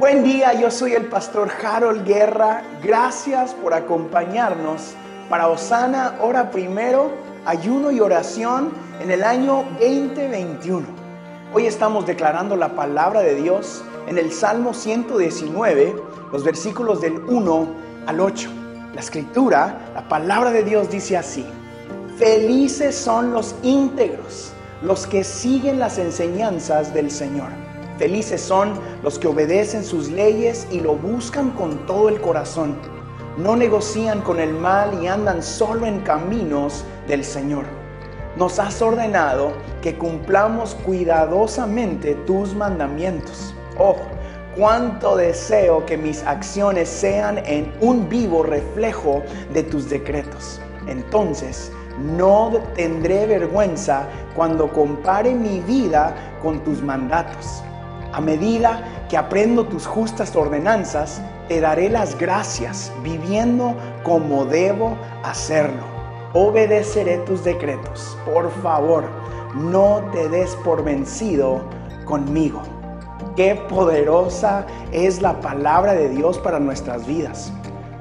Buen día, yo soy el pastor Harold Guerra. Gracias por acompañarnos para Osana, hora primero, ayuno y oración en el año 2021. Hoy estamos declarando la palabra de Dios en el Salmo 119, los versículos del 1 al 8. La escritura, la palabra de Dios dice así, felices son los íntegros, los que siguen las enseñanzas del Señor. Felices son los que obedecen sus leyes y lo buscan con todo el corazón. No negocian con el mal y andan solo en caminos del Señor. Nos has ordenado que cumplamos cuidadosamente tus mandamientos. Oh, cuánto deseo que mis acciones sean en un vivo reflejo de tus decretos. Entonces, no tendré vergüenza cuando compare mi vida con tus mandatos. A medida que aprendo tus justas ordenanzas, te daré las gracias viviendo como debo hacerlo. Obedeceré tus decretos. Por favor, no te des por vencido conmigo. Qué poderosa es la palabra de Dios para nuestras vidas.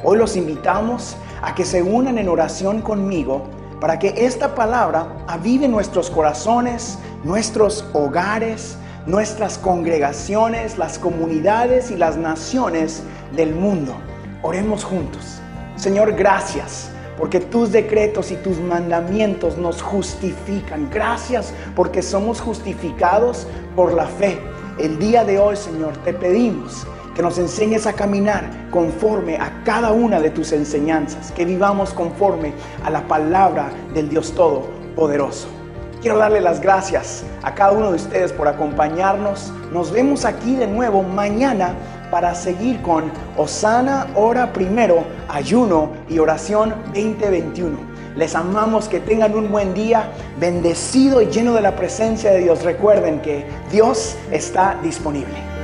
Hoy los invitamos a que se unan en oración conmigo para que esta palabra avive nuestros corazones, nuestros hogares, nuestras congregaciones, las comunidades y las naciones del mundo. Oremos juntos. Señor, gracias porque tus decretos y tus mandamientos nos justifican. Gracias porque somos justificados por la fe. El día de hoy, Señor, te pedimos que nos enseñes a caminar conforme a cada una de tus enseñanzas, que vivamos conforme a la palabra del Dios Todopoderoso. Quiero darle las gracias a cada uno de ustedes por acompañarnos. Nos vemos aquí de nuevo mañana para seguir con Osana, hora primero, ayuno y oración 2021. Les amamos que tengan un buen día, bendecido y lleno de la presencia de Dios. Recuerden que Dios está disponible.